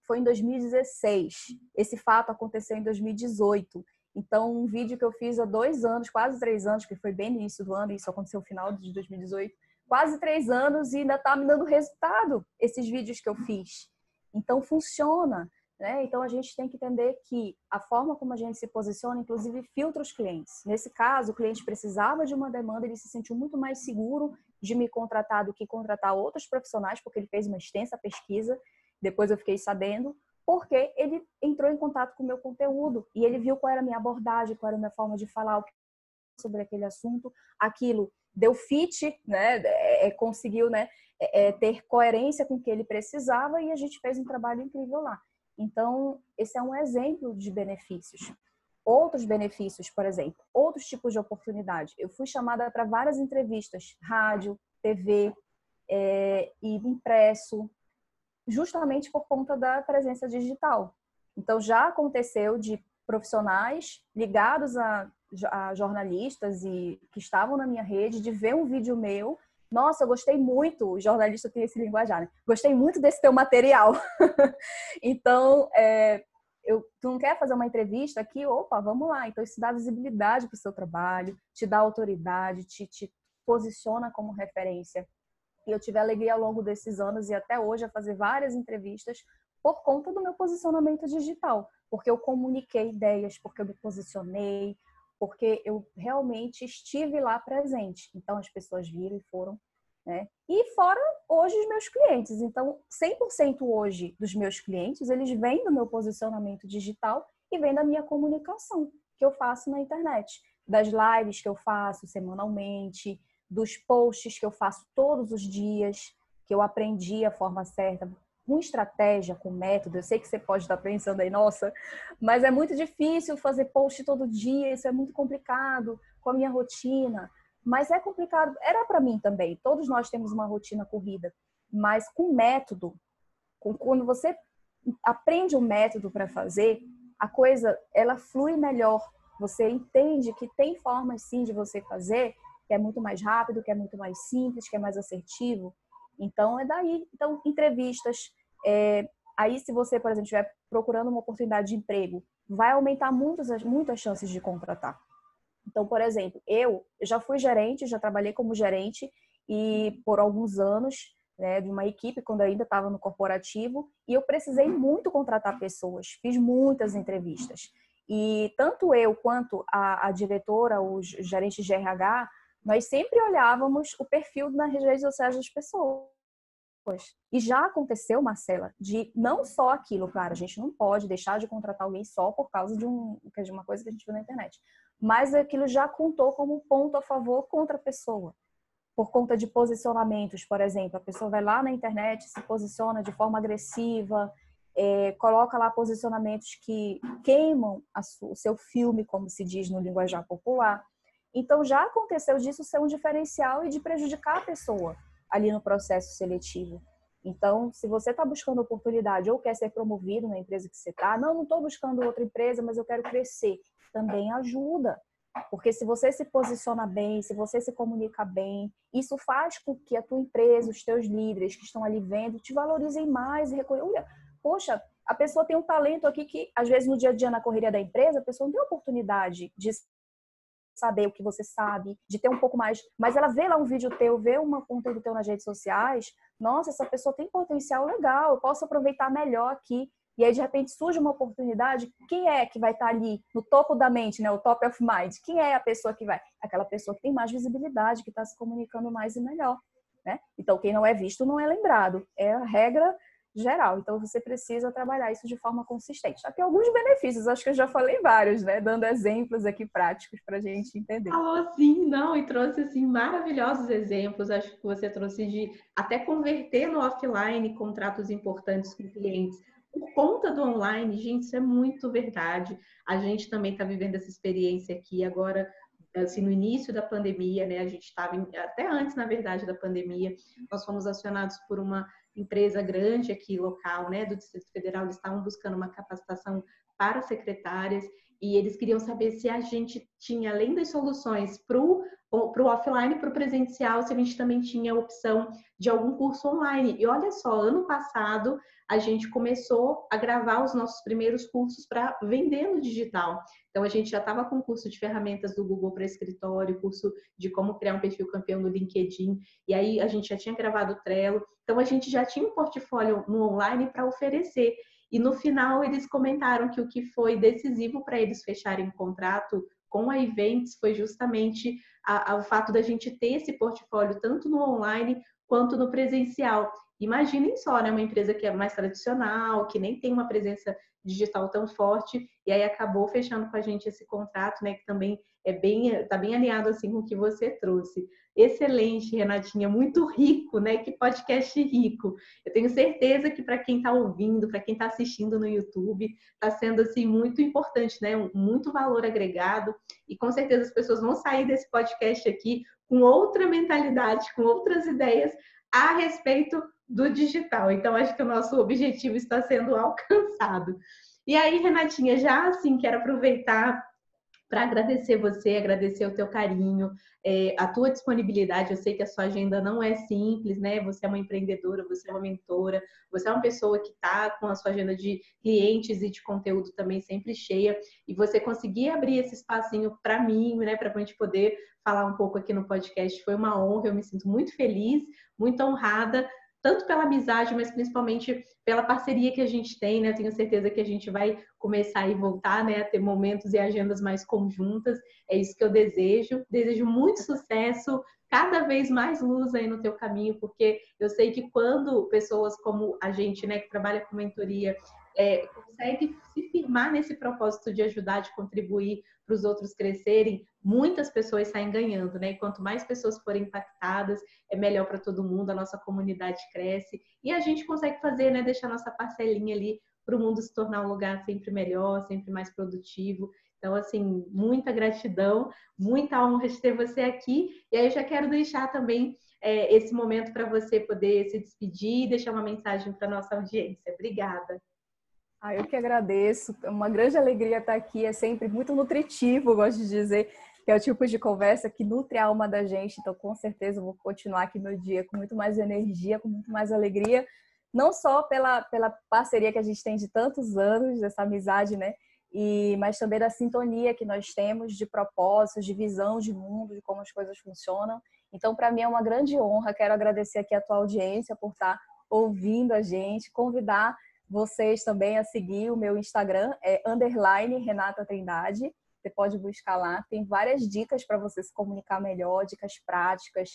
B: foi em 2016. Esse fato aconteceu em 2018. Então, um vídeo que eu fiz há dois anos, quase três anos, que foi bem no início do ano, isso aconteceu no final de 2018, quase três anos e ainda está me dando resultado esses vídeos que eu fiz. Então, funciona. Né? Então a gente tem que entender que a forma como a gente se posiciona, inclusive, filtra os clientes. Nesse caso, o cliente precisava de uma demanda, ele se sentiu muito mais seguro de me contratar do que contratar outros profissionais, porque ele fez uma extensa pesquisa. Depois eu fiquei sabendo, porque ele entrou em contato com o meu conteúdo e ele viu qual era a minha abordagem, qual era a minha forma de falar sobre aquele assunto. Aquilo deu fit, né? É, é conseguiu, né? É, é, ter coerência com o que ele precisava e a gente fez um trabalho incrível lá. Então, esse é um exemplo de benefícios. Outros benefícios, por exemplo, outros tipos de oportunidade. Eu fui chamada para várias entrevistas, rádio, TV é, e impresso, justamente por conta da presença digital. Então, já aconteceu de profissionais ligados a, a jornalistas e que estavam na minha rede de ver um vídeo meu nossa, eu gostei muito, o jornalista tem esse linguajar, né? Gostei muito desse teu material. então, é, eu, tu não quer fazer uma entrevista aqui? Opa, vamos lá. Então, isso dá visibilidade para o seu trabalho, te dá autoridade, te, te posiciona como referência. E eu tive alegria ao longo desses anos e até hoje a fazer várias entrevistas por conta do meu posicionamento digital, porque eu comuniquei ideias, porque eu me posicionei, porque eu realmente estive lá presente. Então as pessoas viram e foram, né? E fora hoje os meus clientes. Então 100% hoje dos meus clientes, eles vêm do meu posicionamento digital e vêm da minha comunicação que eu faço na internet, das lives que eu faço semanalmente, dos posts que eu faço todos os dias, que eu aprendi a forma certa, com estratégia, com método. Eu sei que você pode estar pensando aí, nossa, mas é muito difícil fazer post todo dia, isso é muito complicado com a minha rotina. Mas é complicado, era para mim também. Todos nós temos uma rotina corrida, mas com método, com, quando você aprende um método para fazer, a coisa ela flui melhor. Você entende que tem formas sim de você fazer, que é muito mais rápido, que é muito mais simples, que é mais assertivo. Então, é daí. Então, entrevistas. É, aí, se você, por exemplo, estiver procurando uma oportunidade de emprego, vai aumentar muitas, muitas chances de contratar. Então, por exemplo, eu já fui gerente, já trabalhei como gerente e por alguns anos né, de uma equipe quando ainda estava no corporativo e eu precisei muito contratar pessoas, fiz muitas entrevistas. E tanto eu quanto a, a diretora, os gerentes de RH, nós sempre olhávamos o perfil nas redes sociais das pessoas. E já aconteceu, Marcela, de não só aquilo, claro, a gente não pode deixar de contratar alguém só por causa de, um, de uma coisa que a gente viu na internet, mas aquilo já contou como ponto a favor contra a pessoa. Por conta de posicionamentos, por exemplo, a pessoa vai lá na internet, se posiciona de forma agressiva, é, coloca lá posicionamentos que queimam o seu filme, como se diz no linguajar popular. Então, já aconteceu disso ser um diferencial e de prejudicar a pessoa ali no processo seletivo. Então, se você está buscando oportunidade ou quer ser promovido na empresa que você está, não, não estou buscando outra empresa, mas eu quero crescer, também ajuda. Porque se você se posiciona bem, se você se comunica bem, isso faz com que a tua empresa, os teus líderes que estão ali vendo, te valorizem mais e reconheçam. Poxa, a pessoa tem um talento aqui que, às vezes, no dia a dia, na correria da empresa, a pessoa não tem oportunidade de saber o que você sabe, de ter um pouco mais. Mas ela vê lá um vídeo teu, vê uma conteúdo teu nas redes sociais, nossa, essa pessoa tem potencial legal, eu posso aproveitar melhor aqui. E aí, de repente, surge uma oportunidade. Quem é que vai estar ali no topo da mente, né? O top of mind? Quem é a pessoa que vai? Aquela pessoa que tem mais visibilidade, que está se comunicando mais e melhor. Né? Então, quem não é visto não é lembrado. É a regra geral. Então, você precisa trabalhar isso de forma consistente. Já tem alguns benefícios, acho que eu já falei vários, né? Dando exemplos aqui práticos para a gente entender.
A: Falou sim, não, e trouxe assim maravilhosos exemplos. Acho que você trouxe de até converter no offline contratos importantes com clientes. Por conta do online, gente, isso é muito verdade. A gente também está vivendo essa experiência aqui agora assim, no início da pandemia, né? A gente estava, até antes, na verdade, da pandemia, nós fomos acionados por uma empresa grande aqui local, né, do Distrito Federal, eles estavam buscando uma capacitação para secretárias e eles queriam saber se a gente tinha, além das soluções para o offline, para o presencial, se a gente também tinha a opção de algum curso online. E olha só, ano passado a gente começou a gravar os nossos primeiros cursos para vender no digital. Então a gente já estava com curso de ferramentas do Google para escritório, curso de como criar um perfil campeão no LinkedIn, e aí a gente já tinha gravado o Trello. Então a gente já tinha um portfólio no online para oferecer. E no final eles comentaram que o que foi decisivo para eles fecharem o contrato com a Events foi justamente a, a, o fato da gente ter esse portfólio tanto no online quanto no presencial. Imaginem só, né, uma empresa que é mais tradicional, que nem tem uma presença digital tão forte, e aí acabou fechando com a gente esse contrato, né, que também é bem, tá bem alinhado assim com o que você trouxe. Excelente, Renatinha, muito rico, né? Que podcast rico. Eu tenho certeza que para quem está ouvindo, para quem está assistindo no YouTube, está sendo assim muito importante, né? Muito valor agregado e com certeza as pessoas vão sair desse podcast aqui com outra mentalidade, com outras ideias a respeito do digital. Então acho que o nosso objetivo está sendo alcançado. E aí, Renatinha, já assim quero aproveitar para agradecer você, agradecer o teu carinho, é, a tua disponibilidade. Eu sei que a sua agenda não é simples, né? Você é uma empreendedora, você é uma mentora, você é uma pessoa que está com a sua agenda de clientes e de conteúdo também sempre cheia, e você conseguir abrir esse espacinho para mim, né? Para a gente poder falar um pouco aqui no podcast. Foi uma honra, eu me sinto muito feliz, muito honrada tanto pela amizade, mas principalmente pela parceria que a gente tem, né? tenho certeza que a gente vai começar e voltar, né, a ter momentos e agendas mais conjuntas. É isso que eu desejo. Desejo muito sucesso, cada vez mais luz aí no teu caminho, porque eu sei que quando pessoas como a gente, né, que trabalha com mentoria, é, consegue se firmar nesse propósito de ajudar, de contribuir para os outros crescerem, muitas pessoas saem ganhando, né? E quanto mais pessoas forem impactadas, é melhor para todo mundo, a nossa comunidade cresce e a gente consegue fazer, né? Deixar nossa parcelinha ali para o mundo se tornar um lugar sempre melhor, sempre mais produtivo. Então, assim, muita gratidão, muita honra de ter você aqui. E aí eu já quero deixar também é, esse momento para você poder se despedir e deixar uma mensagem para nossa audiência. Obrigada.
B: Ah, eu que agradeço. É uma grande alegria estar aqui. É sempre muito nutritivo, gosto de dizer, que é o tipo de conversa que nutre a alma da gente. Então, com certeza, eu vou continuar aqui meu dia com muito mais energia, com muito mais alegria, não só pela, pela parceria que a gente tem de tantos anos, dessa amizade, né? E, mas também da sintonia que nós temos de propósitos, de visão de mundo, de como as coisas funcionam. Então, para mim é uma grande honra. Quero agradecer aqui a tua audiência por estar ouvindo a gente, convidar vocês também a seguir o meu Instagram, é underline Renata Trindade. Você pode buscar lá, tem várias dicas para você se comunicar melhor, dicas práticas,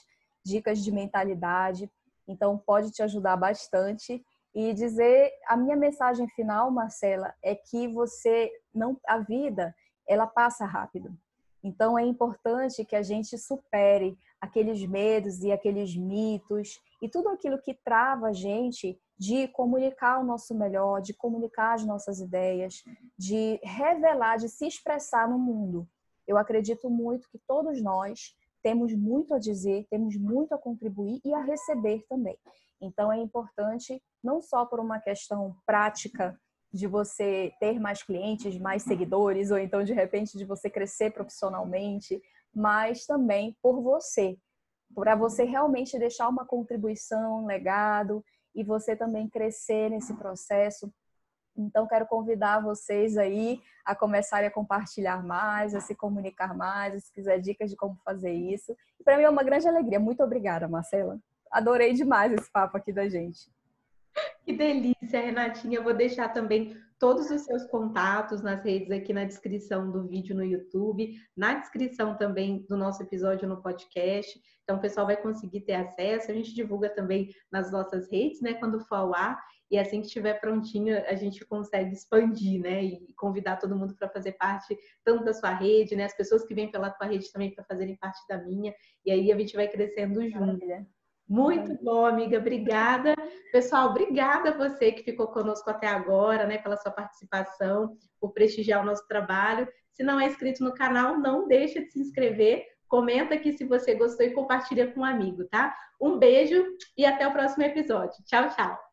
B: dicas de mentalidade. Então, pode te ajudar bastante. E dizer a minha mensagem final, Marcela, é que você não a vida, ela passa rápido. Então é importante que a gente supere aqueles medos e aqueles mitos e tudo aquilo que trava a gente de comunicar o nosso melhor, de comunicar as nossas ideias, de revelar, de se expressar no mundo. Eu acredito muito que todos nós temos muito a dizer, temos muito a contribuir e a receber também. Então é importante não só por uma questão prática de você ter mais clientes, mais seguidores, ou então de repente de você crescer profissionalmente, mas também por você, para você realmente deixar uma contribuição, um legado e você também crescer nesse processo. Então, quero convidar vocês aí a começarem a compartilhar mais, a se comunicar mais, se quiser dicas de como fazer isso. Para mim é uma grande alegria. Muito obrigada, Marcela. Adorei demais esse papo aqui da gente.
A: Que delícia, Renatinha. Eu vou deixar também todos os seus contatos nas redes aqui na descrição do vídeo no YouTube, na descrição também do nosso episódio no podcast. Então, o pessoal vai conseguir ter acesso. A gente divulga também nas nossas redes, né, quando for ao ar. E assim que estiver prontinho, a gente consegue expandir, né? E convidar todo mundo para fazer parte tanto da sua rede, né? As pessoas que vêm pela tua rede também para fazerem parte da minha. E aí a gente vai crescendo junto. Maravilha. Muito bom, amiga. Obrigada. Pessoal, obrigada a você que ficou conosco até agora, né, pela sua participação, por prestigiar o nosso trabalho. Se não é inscrito no canal, não deixa de se inscrever. Comenta aqui se você gostou e compartilha com um amigo, tá? Um beijo e até o próximo episódio. Tchau, tchau.